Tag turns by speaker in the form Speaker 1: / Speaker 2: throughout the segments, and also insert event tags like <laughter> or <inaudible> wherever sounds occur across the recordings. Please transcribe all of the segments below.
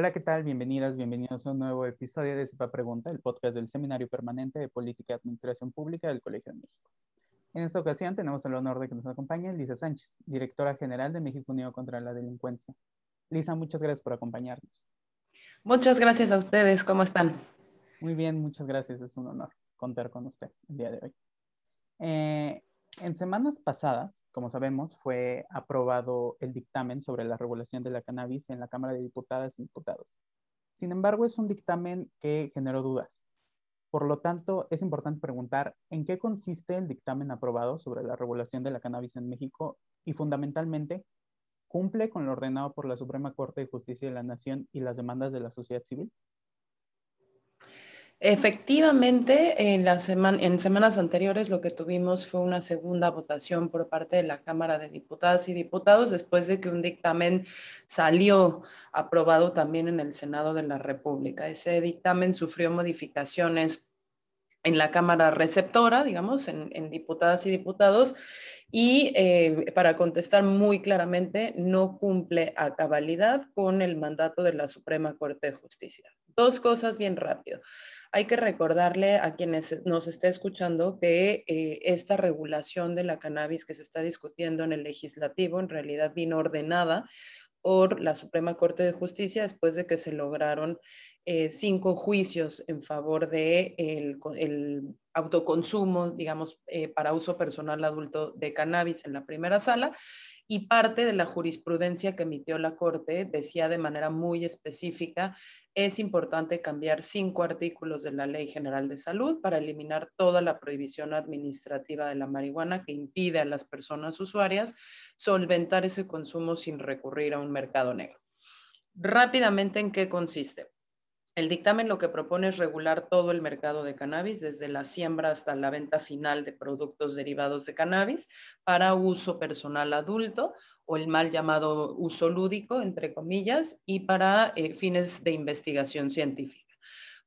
Speaker 1: Hola, ¿qué tal? Bienvenidas, bienvenidos a un nuevo episodio de Sepa Pregunta, el podcast del Seminario Permanente de Política y Administración Pública del Colegio de México. En esta ocasión tenemos el honor de que nos acompañe Lisa Sánchez, directora general de México Unido contra la Delincuencia. Lisa, muchas gracias por acompañarnos.
Speaker 2: Muchas gracias a ustedes, ¿cómo están?
Speaker 1: Muy bien, muchas gracias, es un honor contar con usted el día de hoy. Eh, en semanas pasadas, como sabemos, fue aprobado el dictamen sobre la regulación de la cannabis en la Cámara de Diputadas y Diputados. Sin embargo, es un dictamen que generó dudas. Por lo tanto, es importante preguntar en qué consiste el dictamen aprobado sobre la regulación de la cannabis en México y fundamentalmente, ¿cumple con lo ordenado por la Suprema Corte de Justicia de la Nación y las demandas de la sociedad civil?
Speaker 2: Efectivamente, en, en semanas anteriores lo que tuvimos fue una segunda votación por parte de la Cámara de Diputadas y Diputados después de que un dictamen salió aprobado también en el Senado de la República. Ese dictamen sufrió modificaciones en la Cámara receptora, digamos, en, diputadas y diputados, y eh, para contestar muy claramente, no cumple a cabalidad con el mandato de la Suprema Corte de Justicia. Dos cosas bien rápido. Hay que recordarle a quienes nos esté escuchando que eh, esta regulación de la cannabis que se está discutiendo en el legislativo en realidad vino ordenada por la Suprema Corte de Justicia después de que se lograron eh, cinco juicios en favor de el, autoconsumo, digamos, eh, para uso personal adulto de cannabis en la primera sala y parte de la jurisprudencia que emitió la Corte decía de manera muy específica es importante cambiar cinco artículos de la Ley General de Salud para eliminar toda la prohibición administrativa de la marihuana que impide a las personas usuarias solventar ese consumo sin recurrir a un mercado negro. Rápidamente, ¿en qué consiste? El dictamen lo que propone es regular todo el mercado de cannabis, desde la siembra hasta la venta final de productos derivados de cannabis para uso personal adulto o el mal llamado uso lúdico, entre comillas, y para eh, fines de investigación científica.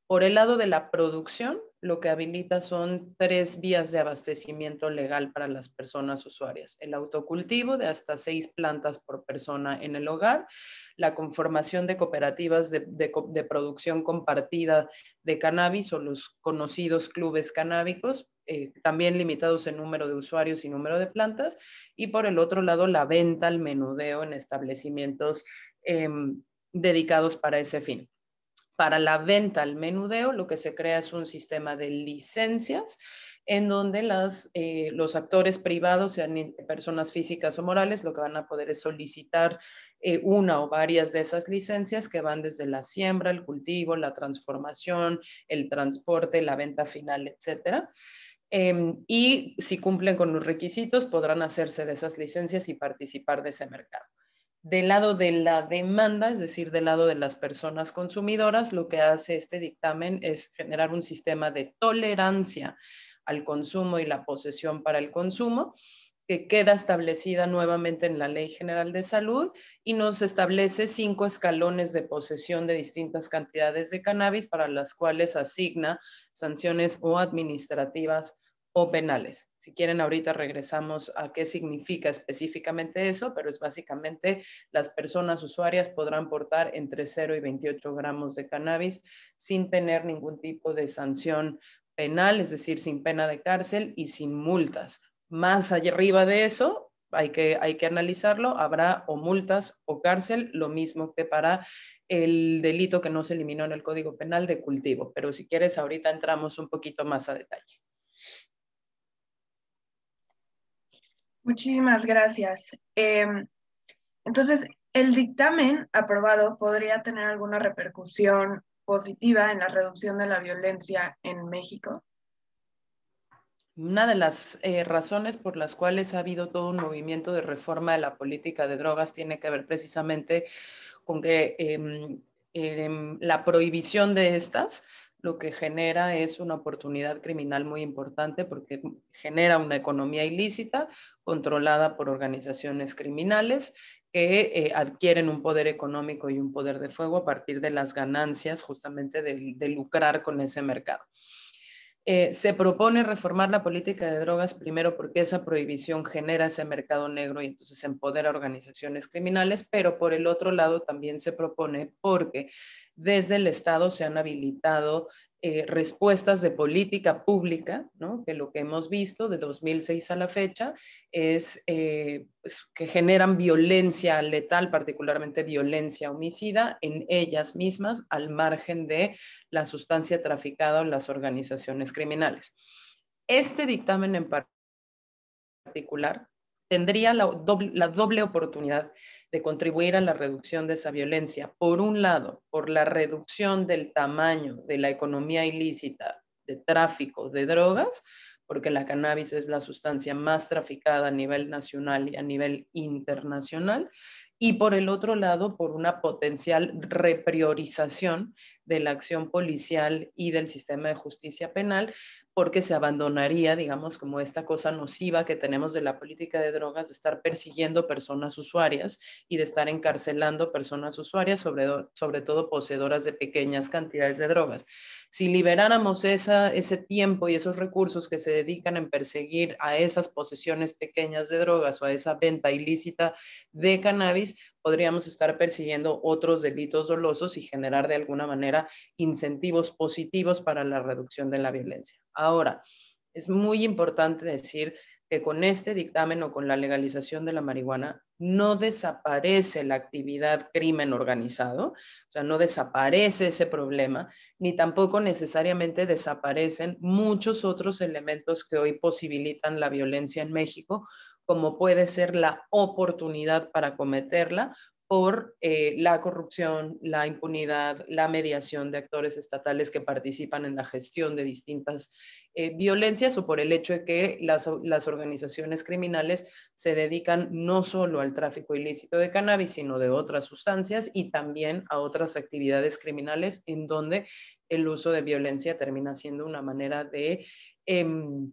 Speaker 2: Por el lado de la producción, lo que habilita son tres vías de abastecimiento legal para las personas usuarias. El autocultivo de hasta seis plantas por persona en el hogar, la conformación de cooperativas de, producción compartida de cannabis o los conocidos clubes canábicos, eh, también limitados en número de usuarios y número de plantas, y por el otro lado la venta al menudeo en establecimientos em, dedicados para ese fin. Para la venta al menudeo, lo que se crea es un sistema de licencias en donde las, eh, los actores privados, sean personas físicas o morales, lo que van a poder es solicitar eh, una o varias de esas licencias que van desde la siembra, el cultivo, la transformación, el transporte, la venta final, etcétera. Em, y si cumplen con los requisitos, podrán hacerse de esas licencias y participar de ese mercado. Del lado de la demanda, es decir, del lado de las personas consumidoras, lo que hace este dictamen es generar un sistema de tolerancia al consumo y la posesión para el consumo, que queda establecida nuevamente en la Ley General de Salud y nos establece cinco escalones de posesión de distintas cantidades de cannabis para las cuales asigna sanciones o administrativas o penales. Si quieren, ahorita regresamos a qué significa específicamente eso, pero es básicamente las personas usuarias podrán portar entre 0 y 28 gramos de cannabis sin tener ningún tipo de sanción penal, es decir, sin pena de cárcel y sin multas. Más allá arriba de eso, hay que, hay que analizarlo, habrá o multas o cárcel, lo mismo que para el delito que no se eliminó en el Código Penal de cultivo. Pero si quieres, ahorita entramos un poquito más a detalle.
Speaker 3: Muchísimas gracias. Em, entonces, ¿el dictamen aprobado podría tener alguna repercusión positiva en la reducción de la violencia en México?
Speaker 2: Una de las eh, razones por las cuales ha habido todo un movimiento de reforma de la política de drogas tiene que ver precisamente con que em, em, la prohibición de estas lo que genera es una oportunidad criminal muy importante porque genera una economía ilícita controlada por organizaciones criminales que eh, adquieren un poder económico y un poder de fuego a partir de las ganancias justamente de lucrar con ese mercado. Eh, se propone reformar la política de drogas primero porque esa prohibición genera ese mercado negro y entonces empodera organizaciones criminales, pero por el otro lado también se propone porque desde el Estado se han habilitado eh, respuestas de política pública, que lo que hemos visto de 2006 a la fecha es eh, pues, que generan violencia letal, particularmente violencia homicida, en ellas mismas al margen de la sustancia traficada en las organizaciones criminales. Este dictamen en particular tendría la doble, oportunidad de contribuir a la reducción de esa violencia. Por un lado, por la reducción del tamaño de la economía ilícita de tráfico de drogas, porque la cannabis es la sustancia más traficada a nivel nacional y a nivel internacional, y por el otro lado, por una potencial repriorización de la acción policial y del sistema de justicia penal, porque se abandonaría, digamos, como esta cosa nociva que tenemos de la política de drogas, de estar persiguiendo personas usuarias y de estar encarcelando personas usuarias, sobre, sobre todo poseedoras de pequeñas cantidades de drogas. Si liberáramos esa, ese tiempo y esos recursos que se dedican en perseguir a esas posesiones pequeñas de drogas o a esa venta ilícita de cannabis, podríamos estar persiguiendo otros delitos dolosos y generar de alguna manera incentivos positivos para la reducción de la violencia. Ahora, es muy importante decir que con este dictamen o con la legalización de la marihuana no desaparece la actividad crimen organizado, o sea, no desaparece ese problema, ni tampoco necesariamente desaparecen muchos otros elementos que hoy posibilitan la violencia en México, como puede ser la oportunidad para cometerla por eh, la corrupción, la impunidad, la mediación de actores estatales que participan en la gestión de distintas eh, violencias o por el hecho de que las, organizaciones criminales se dedican no solo al tráfico ilícito de cannabis, sino de otras sustancias y también a otras actividades criminales en donde el uso de violencia termina siendo una manera de... Em,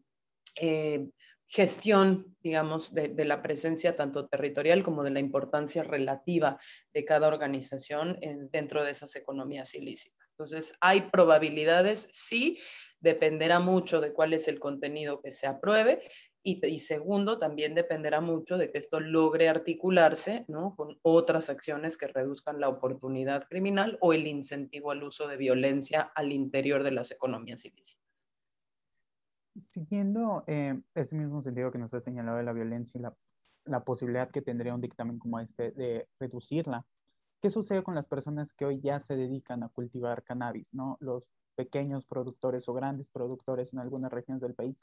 Speaker 2: eh, gestión, digamos, de, la presencia tanto territorial como de la importancia relativa de cada organización dentro de esas economías ilícitas. Entonces, hay probabilidades, sí, dependerá mucho de cuál es el contenido que se apruebe y, segundo, también dependerá mucho de que esto logre articularse ¿no? con otras acciones que reduzcan la oportunidad criminal o el incentivo al uso de violencia al interior de las economías ilícitas.
Speaker 1: Siguiendo eh, ese mismo sentido que nos ha señalado de la violencia y la, posibilidad que tendría un dictamen como este de reducirla, ¿qué sucede con las personas que hoy ya se dedican a cultivar cannabis, ¿no? los pequeños productores o grandes productores en algunas regiones del país?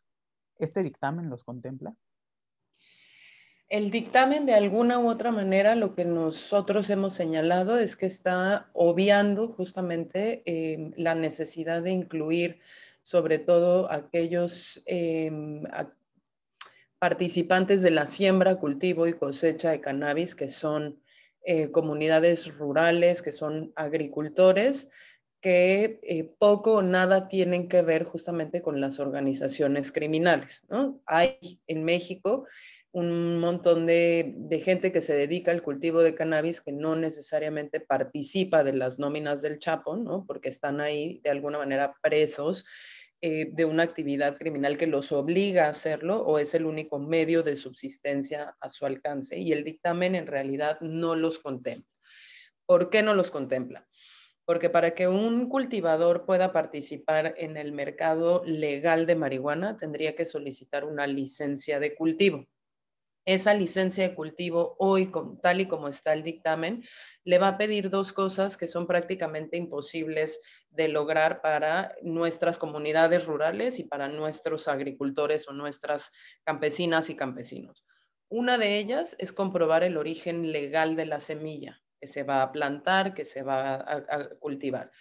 Speaker 1: ¿Este dictamen los contempla?
Speaker 2: El dictamen, de alguna u otra manera, lo que nosotros hemos señalado es que está obviando justamente eh, la necesidad de incluir sobre todo aquellos em, participantes de la siembra, cultivo y cosecha de cannabis, que son eh, comunidades rurales, que son agricultores, que eh, poco o nada tienen que ver justamente con las organizaciones criminales. Hay en México un montón de, gente que se dedica al cultivo de cannabis que no necesariamente participa de las nóminas del Chapo, ¿no? porque están ahí de alguna manera presos eh, de una actividad criminal que los obliga a hacerlo o es el único medio de subsistencia a su alcance. Y el dictamen en realidad no los contempla. ¿Por qué no los contempla? Porque para que un cultivador pueda participar en el mercado legal de marihuana, tendría que solicitar una licencia de cultivo esa licencia de cultivo hoy, tal y como está el dictamen, le va a pedir dos cosas que son prácticamente imposibles de lograr para nuestras comunidades rurales y para nuestros agricultores o nuestras campesinas y campesinos. Una de ellas es comprobar el origen legal de la semilla que se va a plantar, que se va a cultivar.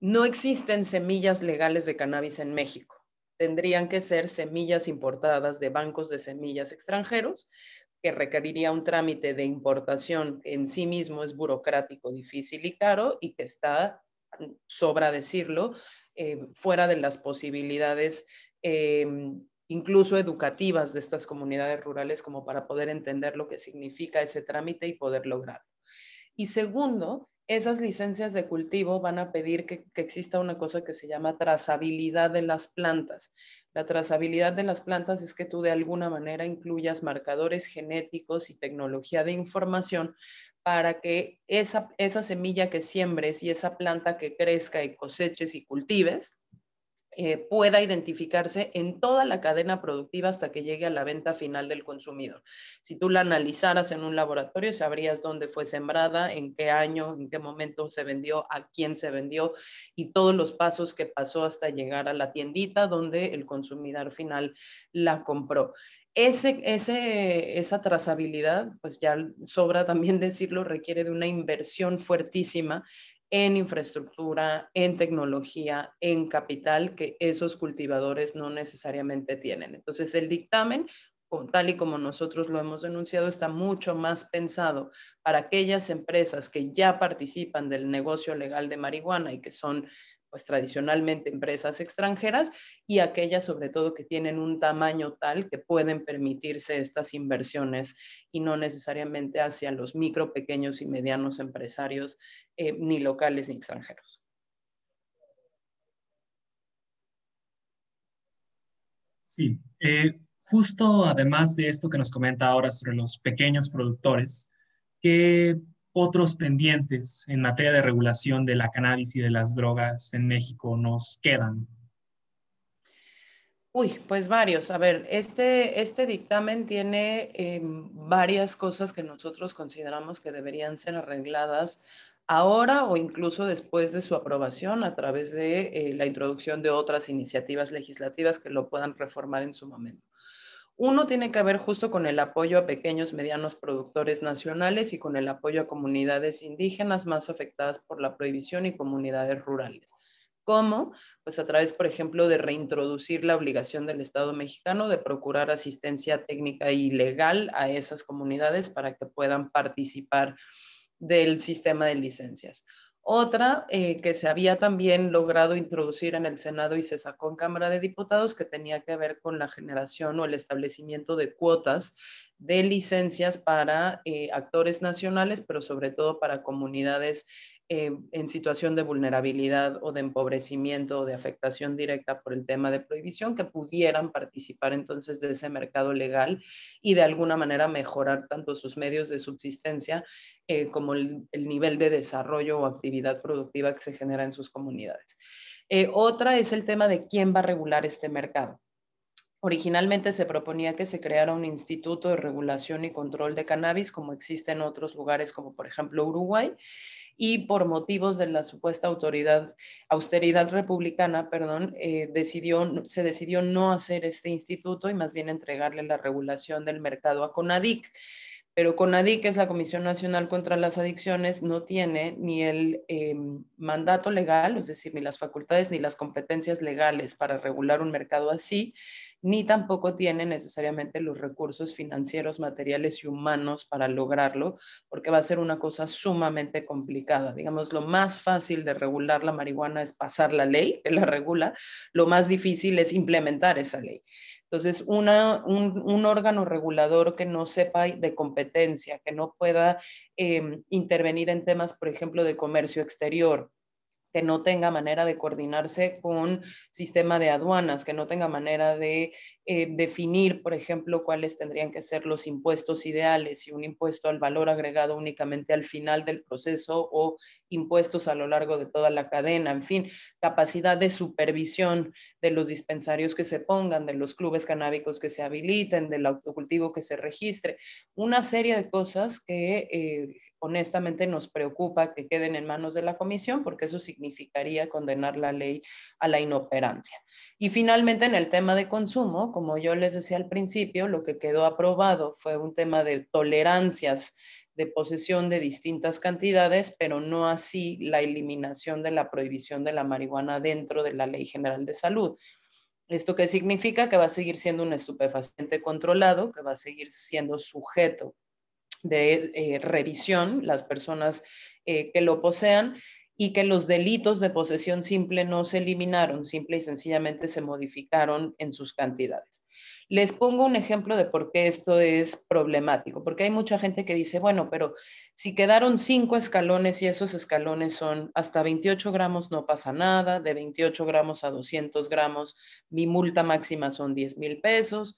Speaker 2: No existen semillas legales de cannabis en México tendrían que ser semillas importadas de bancos de semillas extranjeros, que requeriría un trámite de importación en sí mismo es burocrático, difícil y caro y que está, sobra decirlo, eh, fuera de las posibilidades em, incluso educativas de estas comunidades rurales como para poder entender lo que significa ese trámite y poder lograrlo. Y segundo, esas licencias de cultivo van a pedir que, exista una cosa que se llama trazabilidad de las plantas. La trazabilidad de las plantas es que tú de alguna manera incluyas marcadores genéticos y tecnología de información para que esa, esa semilla que siembres y esa planta que crezca y coseches y cultives eh, pueda identificarse en toda la cadena productiva hasta que llegue a la venta final del consumidor. Si tú la analizaras en un laboratorio, sabrías dónde fue sembrada, en qué año, en qué momento se vendió, a quién se vendió y todos los pasos que pasó hasta llegar a la tiendita donde el consumidor final la compró. Esa trazabilidad, pues ya sobra también <laughs> decirlo, requiere de una inversión fuertísima en infraestructura, en tecnología, en capital que esos cultivadores no necesariamente tienen. Entonces, el dictamen, tal y como nosotros lo hemos denunciado, está mucho más pensado para aquellas empresas que ya participan del negocio legal de marihuana y que son pues tradicionalmente empresas extranjeras y aquellas sobre todo que tienen un tamaño tal que pueden permitirse estas inversiones y no necesariamente hacia los micro, pequeños y medianos empresarios, eh, ni locales ni extranjeros.
Speaker 4: Sí, eh, justo además de esto que nos comenta ahora sobre los pequeños productores, ¿qué otros pendientes en materia de regulación de la cannabis y de las drogas en México nos quedan?
Speaker 2: Uy, pues varios. A ver, este, este dictamen tiene em, varias cosas que nosotros consideramos que deberían ser arregladas ahora o incluso después de su aprobación a través de eh, la introducción de otras iniciativas legislativas que lo puedan reformar en su momento. Uno tiene que ver justo con el apoyo a pequeños, medianos productores nacionales y con el apoyo a comunidades indígenas más afectadas por la prohibición y comunidades rurales. ¿Cómo? Pues a través, por ejemplo, de reintroducir la obligación del Estado mexicano de procurar asistencia técnica y legal a esas comunidades para que puedan participar del sistema de licencias. Otra eh, que se había también logrado introducir en el Senado y se sacó en Cámara de Diputados, que tenía que ver con la generación o el establecimiento de cuotas de licencias para eh, actores nacionales, pero sobre todo para comunidades eh, en situación de vulnerabilidad o de empobrecimiento o de afectación directa por el tema de prohibición que pudieran participar entonces de ese mercado legal y de alguna manera mejorar tanto sus medios de subsistencia eh, como el, nivel de desarrollo o actividad productiva que se genera en sus comunidades. Eh, otra es el tema de quién va a regular este mercado. Originalmente se proponía que se creara un instituto de regulación y control de cannabis, como existe en otros lugares, como por ejemplo Uruguay, y por motivos de la supuesta autoridad, austeridad republicana, perdón, eh, decidió, se decidió no hacer este instituto y más bien entregarle la regulación del mercado a CONADIC. Pero CONADIC, que es la Comisión Nacional contra las Adicciones, no tiene ni el em, mandato legal, es decir, ni las facultades ni las competencias legales para regular un mercado así, ni tampoco tiene necesariamente los recursos financieros, materiales y humanos para lograrlo, porque va a ser una cosa sumamente complicada. Digamos, lo más fácil de regular la marihuana es pasar la ley que la regula, lo más difícil es implementar esa ley. Entonces, un, órgano regulador que no sepa de competencia, que no pueda em, intervenir en temas, por ejemplo, de comercio exterior, que no tenga manera de coordinarse con sistema de aduanas, que no tenga manera de eh, definir, por ejemplo, cuáles tendrían que ser los impuestos ideales, si un impuesto al valor agregado únicamente al final del proceso o impuestos a lo largo de toda la cadena, en fin, capacidad de supervisión de los dispensarios que se pongan, de los clubes canábicos que se habiliten, del autocultivo que se registre, una serie de cosas que eh, honestamente nos preocupa que queden en manos de la comisión porque eso significaría condenar la ley a la inoperancia. Y finalmente en el tema de consumo, como yo les decía al principio, lo que quedó aprobado fue un tema de tolerancias de posesión de distintas cantidades, pero no así la eliminación de la prohibición de la marihuana dentro de la Ley General de Salud. ¿Esto qué significa? Que va a seguir siendo un estupefaciente controlado, que va a seguir siendo sujeto de eh, revisión, las personas eh, que lo posean, y que los delitos de posesión simple no se eliminaron, simple y sencillamente se modificaron en sus cantidades. Les pongo un ejemplo de por qué esto es problemático, porque hay mucha gente que dice, bueno, pero si quedaron cinco escalones y esos escalones son hasta 28 gramos, no pasa nada, de 28 gramos a 200 gramos, mi multa máxima son 10 mil pesos,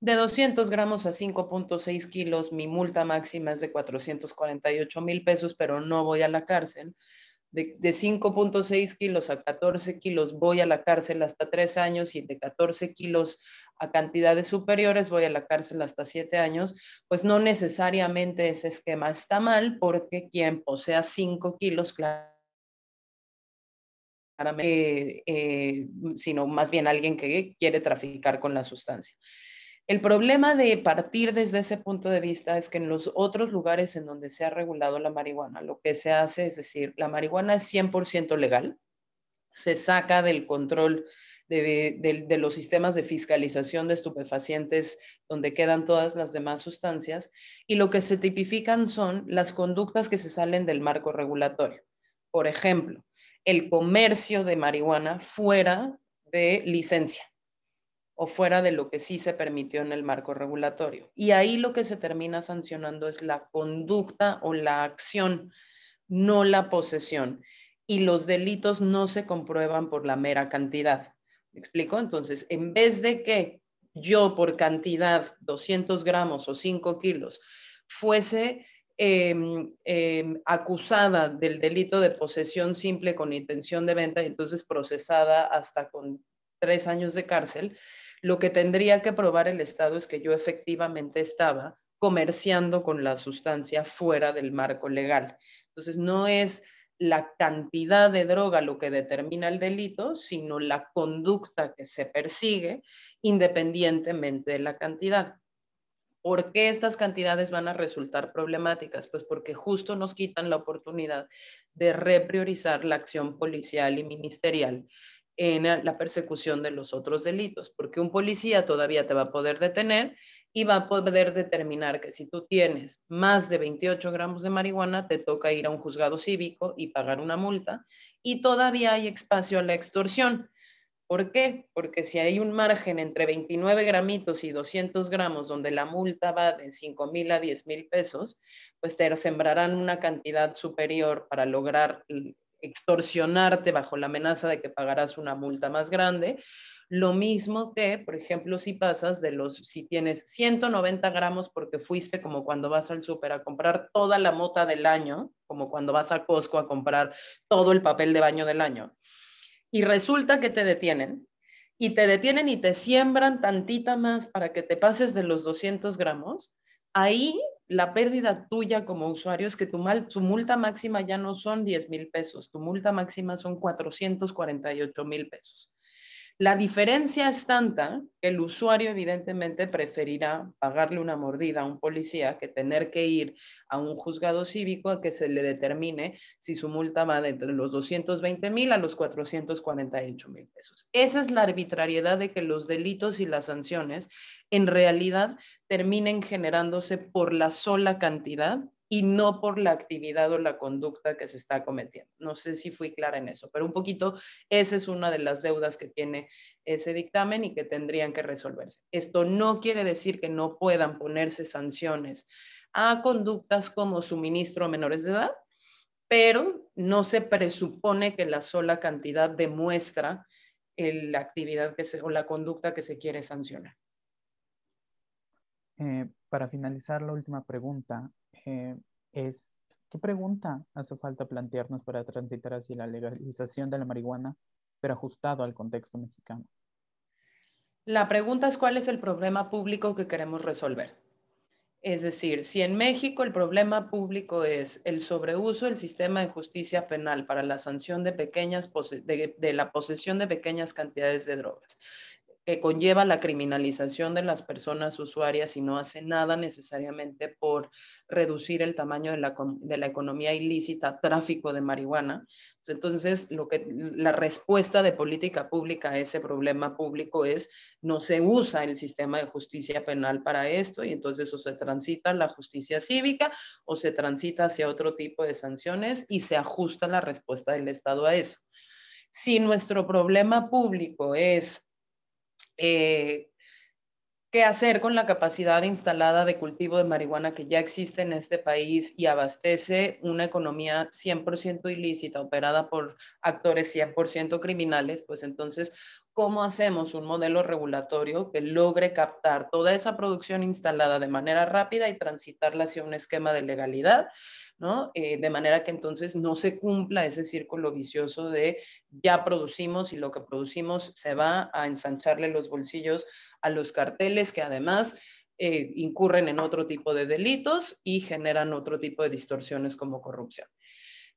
Speaker 2: de 200 gramos a 5.6 kilos, mi multa máxima es de 448 mil pesos, pero no voy a la cárcel de, 5.6 kilos a 14 kilos voy a la cárcel hasta tres años y de 14 kilos a cantidades superiores voy a la cárcel hasta siete años, pues no necesariamente ese esquema está mal porque quien posea 5 kilos, claramente, eh, sino más bien alguien que quiere traficar con la sustancia. El problema de partir desde ese punto de vista es que en los otros lugares en donde se ha regulado la marihuana, lo que se hace es decir, la marihuana es 100% legal, se saca del control de, los sistemas de fiscalización de estupefacientes donde quedan todas las demás sustancias y lo que se tipifican son las conductas que se salen del marco regulatorio. Por ejemplo, el comercio de marihuana fuera de licencia o fuera de lo que sí se permitió en el marco regulatorio. Y ahí lo que se termina sancionando es la conducta o la acción, no la posesión. Y los delitos no se comprueban por la mera cantidad. ¿Me explico? Entonces, en vez de que yo por cantidad, 200 gramos o 5 kilos, fuese em, em, acusada del delito de posesión simple con intención de venta y entonces procesada hasta con tres años de cárcel, lo que tendría que probar el Estado es que yo efectivamente estaba comerciando con la sustancia fuera del marco legal. Entonces, no es la cantidad de droga lo que determina el delito, sino la conducta que se persigue independientemente de la cantidad. ¿Por qué estas cantidades van a resultar problemáticas? Pues porque justo nos quitan la oportunidad de repriorizar la acción policial y ministerial en la persecución de los otros delitos, porque un policía todavía te va a poder detener y va a poder determinar que si tú tienes más de 28 gramos de marihuana, te toca ir a un juzgado cívico y pagar una multa, y todavía hay espacio a la extorsión. ¿Por qué? Porque si hay un margen entre 29 gramitos y 200 gramos donde la multa va de 5 mil a 10 mil pesos, pues te sembrarán una cantidad superior para lograr extorsionarte bajo la amenaza de que pagarás una multa más grande. Lo mismo que, por ejemplo, si pasas de los, si tienes 190 gramos porque fuiste como cuando vas al súper a comprar toda la mota del año, como cuando vas a Costco a comprar todo el papel de baño del año, y resulta que te detienen, y te detienen y te siembran tantita más para que te pases de los 200 gramos, ahí la pérdida tuya como usuario es que tu, mal, tu multa máxima ya no son 10 mil pesos, tu multa máxima son 448 mil pesos. La diferencia es tanta que el usuario evidentemente preferirá pagarle una mordida a un policía que tener que ir a un juzgado cívico a que se le determine si su multa va de entre los 220 mil a los 448 mil pesos. Esa es la arbitrariedad de que los delitos y las sanciones en realidad terminen generándose por la sola cantidad y no por la actividad o la conducta que se está cometiendo. No sé si fui clara en eso, pero un poquito esa es una de las deudas que tiene ese dictamen y que tendrían que resolverse. Esto no quiere decir que no puedan ponerse sanciones a conductas como suministro a menores de edad, pero no se presupone que la sola cantidad demuestra la actividad que se, o la conducta que se quiere sancionar.
Speaker 1: Eh, para finalizar, la última pregunta eh, es, ¿qué pregunta hace falta plantearnos para transitar hacia la legalización de la marihuana, pero ajustado al contexto mexicano?
Speaker 2: La pregunta es cuál es el problema público que queremos resolver. Es decir, si en México el problema público es el sobreuso del sistema de justicia penal para la sanción de, pequeñas de la posesión de pequeñas cantidades de drogas, que conlleva la criminalización de las personas usuarias y no hace nada necesariamente por reducir el tamaño de la, de la economía ilícita, tráfico de marihuana. Entonces, lo que, la respuesta de política pública a ese problema público es no se usa el sistema de justicia penal para esto y entonces o se transita la justicia cívica o se transita hacia otro tipo de sanciones y se ajusta la respuesta del Estado a eso. Si nuestro problema público es eh, qué hacer con la capacidad instalada de cultivo de marihuana que ya existe en este país y abastece una economía 100% ilícita operada por actores 100% criminales, pues entonces, ¿cómo hacemos un modelo regulatorio que logre captar toda esa producción instalada de manera rápida y transitarla hacia un esquema de legalidad? ¿no? Eh, de manera que entonces no se cumpla ese círculo vicioso de ya producimos y lo que producimos se va a ensancharle los bolsillos a los carteles que además eh, incurren en otro tipo de delitos y generan otro tipo de distorsiones como corrupción.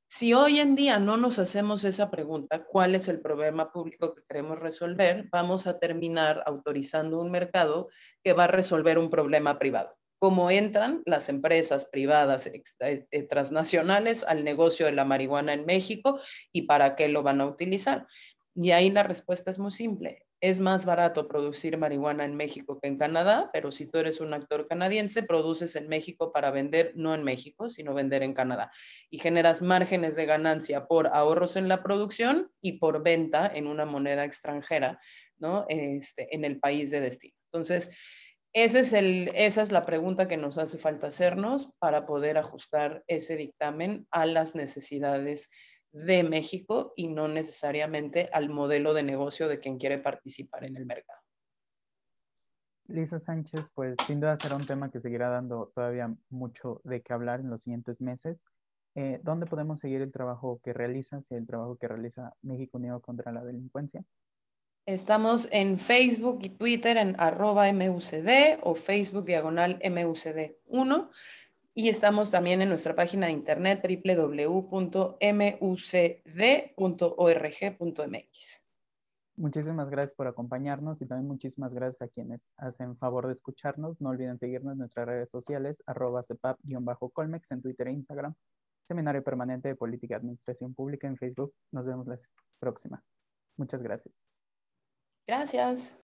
Speaker 2: Si hoy en día no nos hacemos esa pregunta, ¿cuál es el problema público que queremos resolver? Vamos a terminar autorizando un mercado que va a resolver un problema privado. ¿Cómo entran las empresas privadas eh, transnacionales al negocio de la marihuana en México y para qué lo van a utilizar? Y ahí la respuesta es muy simple es más barato producir marihuana en México que en Canadá, pero si tú eres un actor canadiense, produces en México para vender, no en México, sino vender en Canadá. Y generas márgenes de ganancia por ahorros en la producción y por venta en una moneda extranjera, ¿no? Este, en el país de destino. Entonces, ese es el, esa es la pregunta que nos hace falta hacernos para poder ajustar ese dictamen a las necesidades de México y no necesariamente al modelo de negocio de quien quiere participar en el mercado.
Speaker 1: Lisa Sánchez, pues sin duda será un tema que seguirá dando todavía mucho de qué hablar en los siguientes meses. Eh, ¿Dónde podemos seguir el trabajo que realizas y el trabajo que realiza México Unido contra la Delincuencia?
Speaker 2: Estamos en Facebook y Twitter en arroba MUCD o Facebook diagonal MUCD1 y estamos también en nuestra página de internet www.mucd.org.mx.
Speaker 1: Muchísimas gracias por acompañarnos y también muchísimas gracias a quienes hacen favor de escucharnos. No olviden seguirnos en nuestras redes sociales, arroba cepap-colmex en Twitter e Instagram, Seminario Permanente de Política y Administración Pública en Facebook. Nos vemos la próxima. Muchas gracias.
Speaker 2: Gracias.